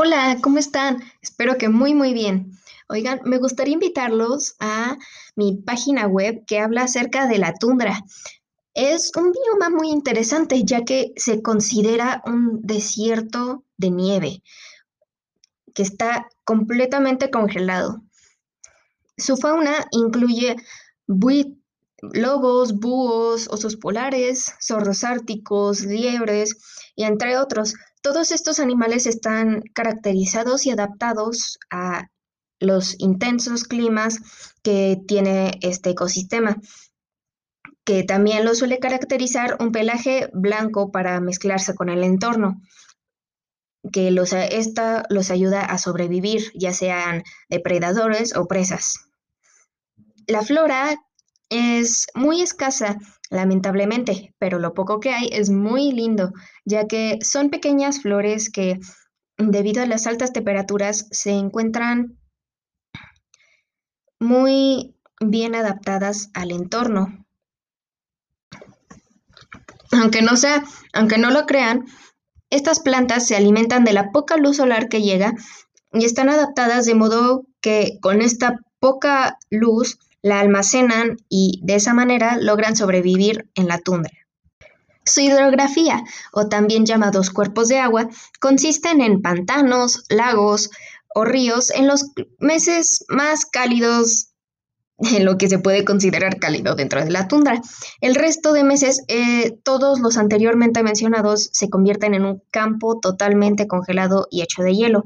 Hola, ¿cómo están? Espero que muy, muy bien. Oigan, me gustaría invitarlos a mi página web que habla acerca de la tundra. Es un bioma muy interesante ya que se considera un desierto de nieve que está completamente congelado. Su fauna incluye lobos, búhos, osos polares, zorros árticos, liebres y entre otros. Todos estos animales están caracterizados y adaptados a los intensos climas que tiene este ecosistema, que también lo suele caracterizar un pelaje blanco para mezclarse con el entorno, que los, esta los ayuda a sobrevivir, ya sean depredadores o presas. La flora es muy escasa, lamentablemente, pero lo poco que hay es muy lindo, ya que son pequeñas flores que, debido a las altas temperaturas, se encuentran muy bien adaptadas al entorno. Aunque no sea, aunque no lo crean, estas plantas se alimentan de la poca luz solar que llega y están adaptadas de modo que con esta poca luz la almacenan y de esa manera logran sobrevivir en la tundra. Su hidrografía, o también llamados cuerpos de agua, consisten en pantanos, lagos o ríos en los meses más cálidos en lo que se puede considerar cálido dentro de la tundra. El resto de meses, eh, todos los anteriormente mencionados se convierten en un campo totalmente congelado y hecho de hielo.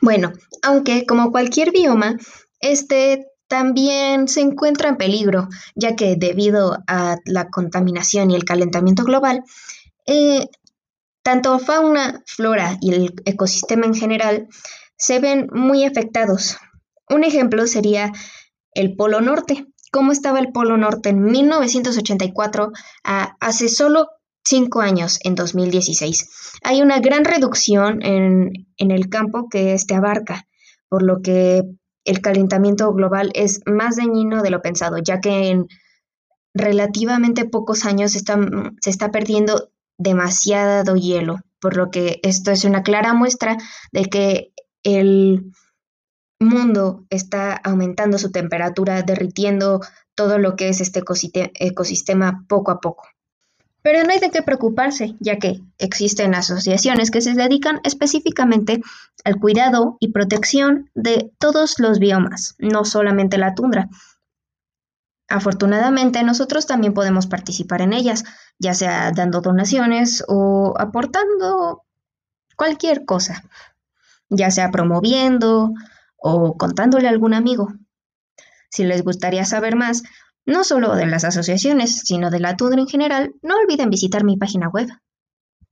Bueno, aunque como cualquier bioma, este también se encuentra en peligro, ya que debido a la contaminación y el calentamiento global, eh, tanto fauna, flora y el ecosistema en general se ven muy afectados. Un ejemplo sería el Polo Norte. ¿Cómo estaba el Polo Norte en 1984 hace solo cinco años en 2016. Hay una gran reducción en, el campo que este abarca, por lo que el calentamiento global es más dañino de lo pensado, ya que en relativamente pocos años se está perdiendo demasiado hielo, por lo que esto es una clara muestra de que el mundo está aumentando su temperatura, derritiendo todo lo que es este ecosistema poco a poco. Pero no hay de qué preocuparse, ya que existen asociaciones que se dedican específicamente al cuidado y protección de todos los biomas, no solamente la tundra. Afortunadamente, nosotros también podemos participar en ellas, ya sea dando donaciones o aportando cualquier cosa, ya sea promoviendo o contándole a algún amigo. Si les gustaría saber más, no solo de las asociaciones, sino de la tundra en general, no olviden visitar mi página web.